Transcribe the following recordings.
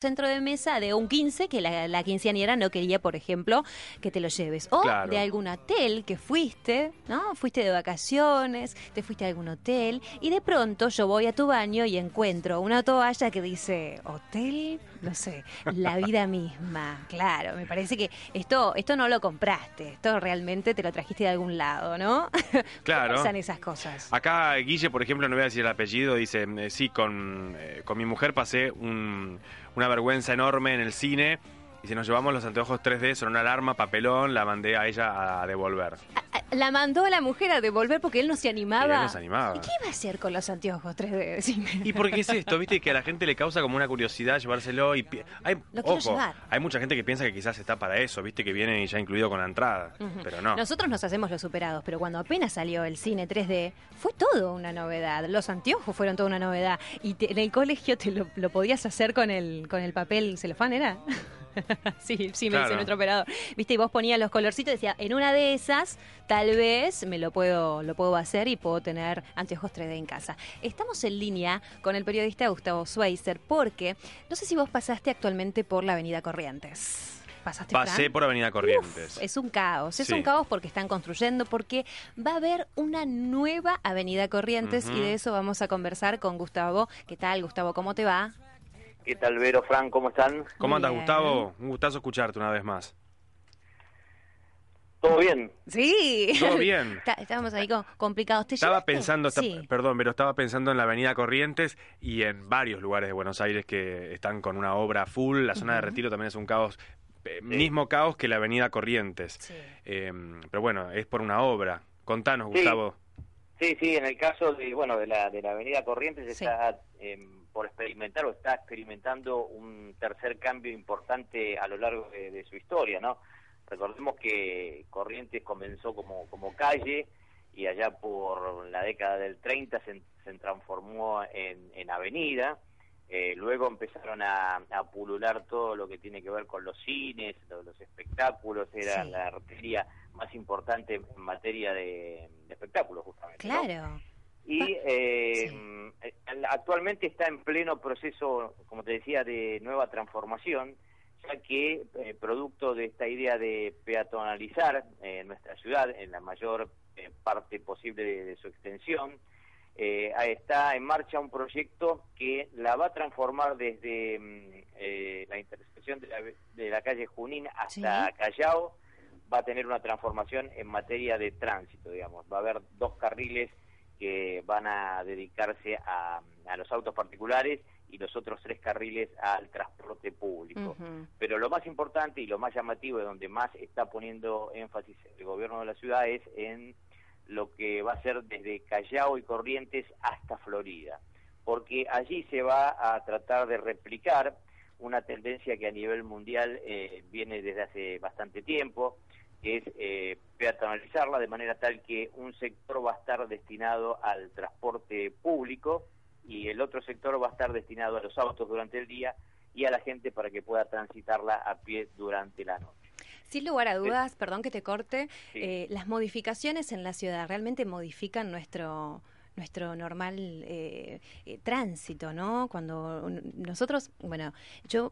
centro de mesa de un 15 que la, la quinceañera no quería, por ejemplo, que te lo lleves. O Claro. de algún hotel que fuiste, ¿no? Fuiste de vacaciones, te fuiste a algún hotel y de pronto yo voy a tu baño y encuentro una toalla que dice hotel, no sé, la vida misma. Claro, me parece que esto esto no lo compraste, esto realmente te lo trajiste de algún lado, ¿no? Claro. ¿Cómo pasan esas cosas? Acá Guille, por ejemplo, no voy a decir el apellido, dice, eh, sí, con, eh, con mi mujer pasé un- una vergüenza enorme en el cine y si nos llevamos los anteojos 3D, son una alarma, papelón, la mandé a ella a devolver. La mandó a la mujer a devolver porque él no se animaba. Y él no se animaba. ¿Y qué iba a hacer con los anteojos 3D? Decime. ¿Y por qué es esto? Viste que a la gente le causa como una curiosidad llevárselo y... pi- Hay, Lo quiero ojo, llevar. hay mucha gente que piensa que quizás está para eso, viste que viene ya incluido con la entrada, pero no. Nosotros nos hacemos los superados, pero cuando apenas salió el cine 3D, fue todo una novedad. Los anteojos fueron toda una novedad. Y te- en el colegio te lo, lo podías hacer con el, con el papel celofán, ¿era? sí, sí, me Claro. dice nuestro operador. Viste, y vos ponías los colorcitos y decía, en una de esas, tal vez me lo puedo, lo puedo hacer y puedo tener anteojos 3D en casa. Estamos en línea con el periodista Gustavo Schweizer, porque no sé si vos pasaste actualmente por la Avenida Corrientes. ¿Pasaste, Fran? Pasé por Avenida Corrientes. Uf, es un caos, es Sí. un caos porque están construyendo, porque va a haber una nueva Avenida Corrientes y de eso vamos a conversar con Gustavo. ¿Qué tal, Gustavo? ¿Cómo te va? ¿Qué tal, Vero, Fran? ¿Cómo están? ¿Cómo andas. Gustavo? Un gustazo escucharte una vez más. ¿Todo bien? Sí. Todo bien. Está- Estábamos ahí con- complicados. ¿Te Estaba llevaste? pensando, esta- Sí. perdón, pero estaba pensando en la Avenida Corrientes y en varios lugares de Buenos Aires que están con una obra full. La zona de Ujú. Retiro también es un caos, eh, mismo caos que la Avenida Corrientes. Sí. Eh, pero bueno, es por una obra. Contanos, Sí. Gustavo. Sí, sí, en el caso de, bueno, de la, de la Avenida Corrientes Sí. está em, por experimentar o está experimentando un tercer cambio importante a lo largo de, de su historia, ¿no? Recordemos que Corrientes comenzó como, como calle y allá por la década del 30 se, se transformó en, en avenida. Eh, luego empezaron a, a pulular todo lo que tiene que ver con los cines, lo- los, espectáculos, era Sí. la arteria más importante en materia de, de espectáculos, justamente. ¿no? Y Pa- eh, sí. mm, actualmente está en pleno proceso, como te decía, de nueva transformación, ya que eh, producto de esta idea de peatonalizar eh, nuestra ciudad en la mayor eh, parte posible de, de su extensión, eh, está en marcha un proyecto que la va a transformar desde mm, eh, la intersección de la, de la calle Junín hasta Sí. Callao, va a tener una transformación en materia de tránsito, digamos. Va a haber dos carriles que van a dedicarse a, a los autos particulares y los otros tres carriles al transporte público. Pero lo más importante y lo más llamativo y donde más está poniendo énfasis el gobierno de la ciudad es en lo que va a ser desde Callao y Corrientes hasta Florida, porque allí se va a tratar de replicar una tendencia que a nivel mundial eh, viene desde hace bastante tiempo, que es eh, peatonalizarla de manera tal que un sector va a estar destinado al transporte público y el otro sector va a estar destinado a los autos durante el día y a la gente para que pueda transitarla a pie durante la noche. Sin lugar a dudas, perdón que te corte, Sí. eh, las modificaciones en la ciudad realmente modifican nuestro nuestro normal eh, eh, tránsito, ¿no? Cuando nosotros, bueno, yo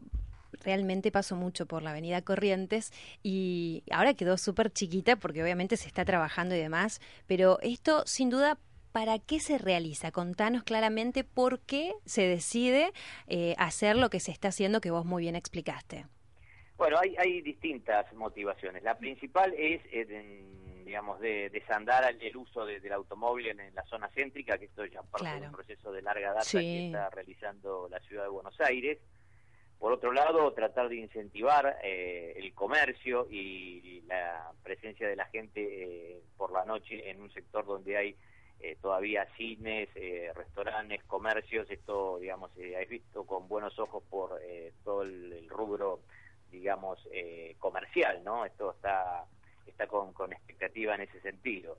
realmente paso mucho por la avenida Corrientes y ahora quedó súper chiquita porque obviamente se está trabajando y demás, pero esto sin duda... ¿Para qué se realiza? Contanos claramente por qué se decide eh, hacer lo que se está haciendo que vos muy bien explicaste. Bueno, hay, hay distintas motivaciones. La principal es, eh, digamos, de desandar el, uso de- del automóvil en, en la zona céntrica, que esto ya parte de Claro. un proceso de larga data Sí. que está realizando la ciudad de Buenos Aires. Por otro lado, tratar de incentivar eh, el comercio y la presencia de la gente eh, por la noche en un sector donde hay eh, todavía cines, eh, restaurantes, comercios. Esto, digamos, eh, es visto con buenos ojos por eh, todo el, rubro, digamos, comercial, ¿no? Esto está, está con, con expectativa en ese sentido.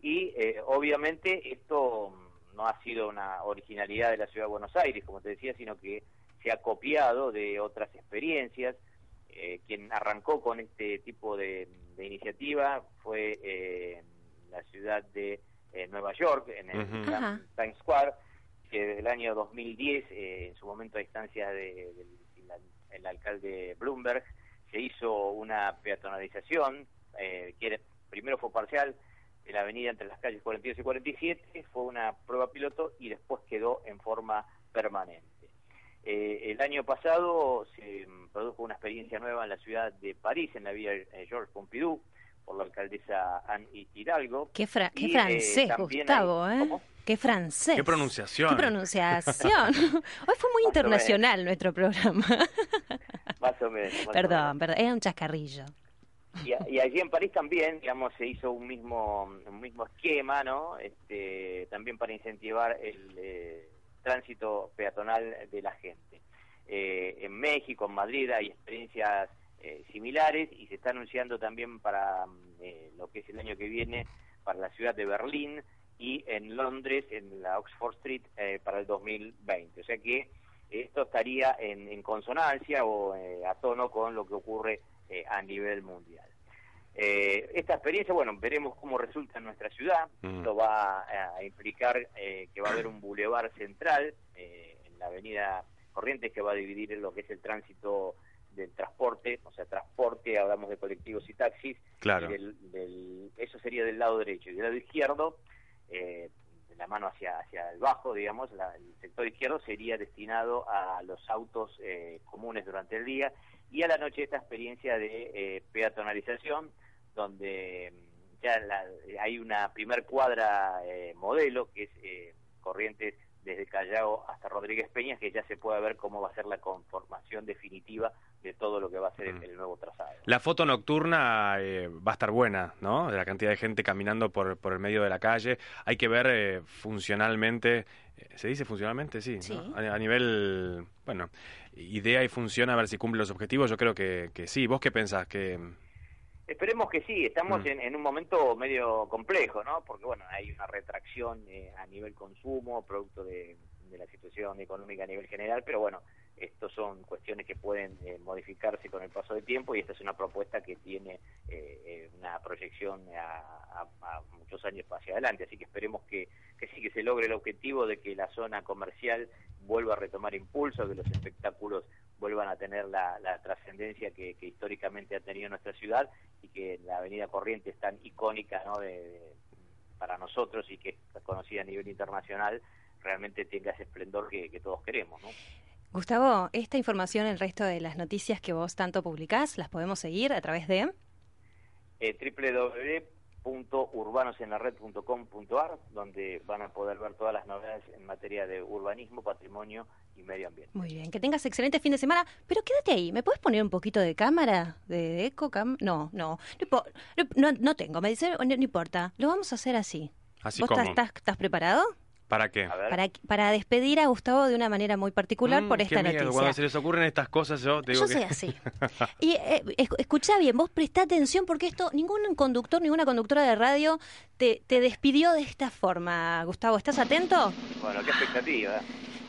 Y obviamente esto no ha sido una originalidad de la ciudad de Buenos Aires, como te decía, sino que se ha copiado de otras experiencias. Eh, quien arrancó con este tipo de, de iniciativa fue eh, la ciudad de eh, Nueva York, en el Ajá. Times Square, que desde el año 2010, eh, en su momento a distancia de- del el, alcalde Bloomberg, se hizo una peatonalización, eh, que primero fue parcial, en la avenida entre las calles 42 y 47, fue una prueba piloto y después quedó en forma permanente. Eh, el año pasado se produjo una experiencia nueva en la ciudad de París, en la vía eh, Georges Pompidou, por la alcaldesa Anne Hidalgo. Qué, qué eh, francés, Gustavo, ¿eh? Qué francés. Qué pronunciación. Qué pronunciación. Hoy fue muy internacional nuestro programa. Más o menos. perdón, perdón, era un chascarrillo. Y, allí en París también, digamos, se hizo un mismo un mismo esquema, ¿no? Este, también para incentivar el eh, tránsito peatonal de la gente. Eh, en México, en Madrid, hay experiencias eh, similares y se está anunciando también para mm, lo que es el año que viene para la ciudad de Berlín y en Londres, en la Oxford Street, para el 2020. O sea que esto estaría en, en consonancia o a tono con lo que ocurre a nivel mundial. Eh, esta experiencia, bueno, veremos cómo resulta en nuestra ciudad. Esto va a, implicar eh, que va a haber un bulevar central eh, en la avenida Corrientes que va a dividir lo que es el tránsito del transporte, o sea, transporte, hablamos de colectivos y taxis. Claro. eso sería del lado derecho. Y del lado izquierdo, de la mano hacia, hacia el bajo, digamos, el sector izquierdo sería destinado a los autos comunes durante el día y a la noche esta experiencia de peatonalización donde mm, ya hay una primer cuadra eh, modelo que es eh, Corrientes desde Callao hasta Rodríguez Peñas, que ya se puede ver cómo va a ser la conformación definitiva de todo lo que va a ser el, mm. nuevo trazado. La foto nocturna eh, va a estar buena, ¿no? De la cantidad de gente caminando por, por el medio de la calle. Hay que ver funcionalmente, ¿se dice funcionalmente? Sí, a, nivel, bueno, idea y funciona, a ver si cumple los objetivos. Yo creo que, que sí. ¿Vos qué pensás? que Esperemos que sí, estamos mm. en, un momento medio complejo, ¿no? Porque, bueno, hay una retracción eh, a nivel consumo, producto de, la situación económica a nivel general, pero bueno, estos son cuestiones que pueden eh, modificarse con el paso del tiempo y esta es una propuesta que tiene eh, una proyección a, muchos años hacia adelante, así que esperemos que, que sí, que se logre el objetivo de que la zona comercial vuelva a retomar impulso, que los espectáculos vuelvan a tener la, trascendencia que, históricamente ha tenido nuestra ciudad y que la Avenida Corrientes tan icónica ¿no? de, para nosotros y que es conocida a nivel internacional realmente tenga ese esplendor que, todos queremos. ¿no? Gustavo, esta información, el resto de las noticias que vos tanto publicás, ¿las podemos seguir a través de? Eh, www.urbanosenlared.com.ar, donde van a poder ver todas las novedades en materia de urbanismo, patrimonio y medio ambiente. Muy bien, que tengas excelente fin de semana, pero quédate ahí, ¿me puedes poner un poquito de cámara? ¿De eco? no, no, no, no, tengo, me dice, no, importa, lo vamos a hacer así. ¿Así ¿Vos estás, estás preparado? ¿Para qué? Para, para despedir a Gustavo de una manera muy particular mm, por esta noticia. Cuando se les ocurren estas cosas, yo te digo Yo soy así. y eh, escucha bien, vos prestá atención porque esto, ningún conductor, ninguna conductora de radio te, te despidió de esta forma. Gustavo, ¿estás atento? Bueno, qué expectativa.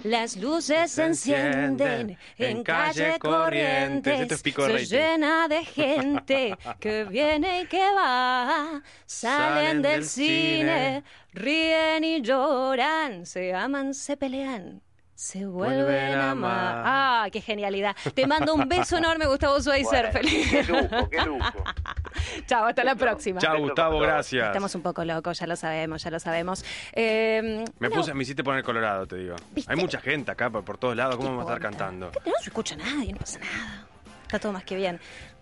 Las luces se encienden en calle Corrientes, se llena de gente que viene y que va, salen del cine, ríen y lloran, se aman, se pelean se vuelven a amar. Ah, qué genialidad. Te mando un beso enorme, Gustavo Schweizer. Feliz. Qué lujo, qué lujo. Chao, hasta la próxima. Chao, Gustavo, gracias. Estamos un poco locos, ya lo sabemos, ya lo sabemos. Eh, me puse, me hiciste poner colorado, te digo. Hay mucha gente acá por, todos lados, ¿cómo vamos a estar cantando? No se escucha nadie, no pasa nada. Está todo más que bien.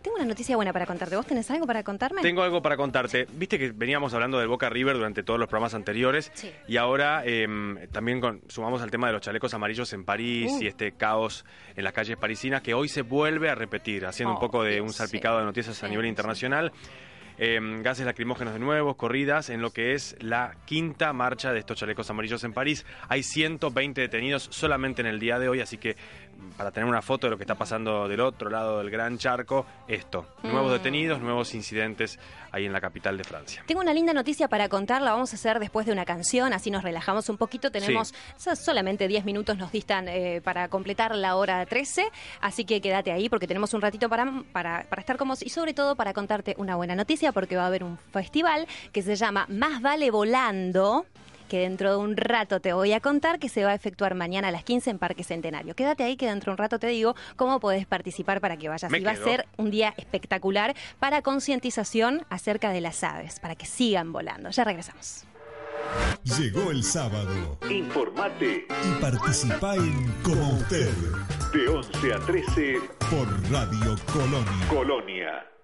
Tengo una noticia buena para contarte. ¿Vos tenés algo para contarme? Tengo algo para contarte. Viste que veníamos hablando del Boca River durante todos los programas anteriores. Y ahora em, también sumamos al tema de los chalecos amarillos en París uh. y este caos en las calles parisinas que hoy se vuelve a repetir, haciendo un oh, poco de un salpicado de noticias a nivel internacional. Em, gases lacrimógenos de nuevo, corridas en lo que es la quinta marcha de estos chalecos amarillos en París. Hay 120 detenidos solamente en el día de hoy, así que para tener una foto de lo que está pasando del otro lado del gran charco, esto, nuevos mm. detenidos, nuevos incidentes ahí en la capital de Francia. Tengo una linda noticia para contar, la vamos a hacer después de una canción, así nos relajamos un poquito, tenemos solamente 10 minutos nos distan eh, para completar la hora 13, así que quédate ahí porque tenemos un ratito para, para, para estar como y sobre todo para contarte una buena noticia porque va a haber un festival que se llama Más vale volando que dentro de un rato te voy a contar que se va a efectuar mañana a las 15 en Parque Centenario. Quédate ahí que dentro de un rato te digo cómo podés participar para que vayas. Me y va a ser un día espectacular para concientización acerca de las aves, para que sigan volando. Ya regresamos. Llegó el sábado Informate y participa en Como usted de 11 a 13 por Radio Colonia. Colonia.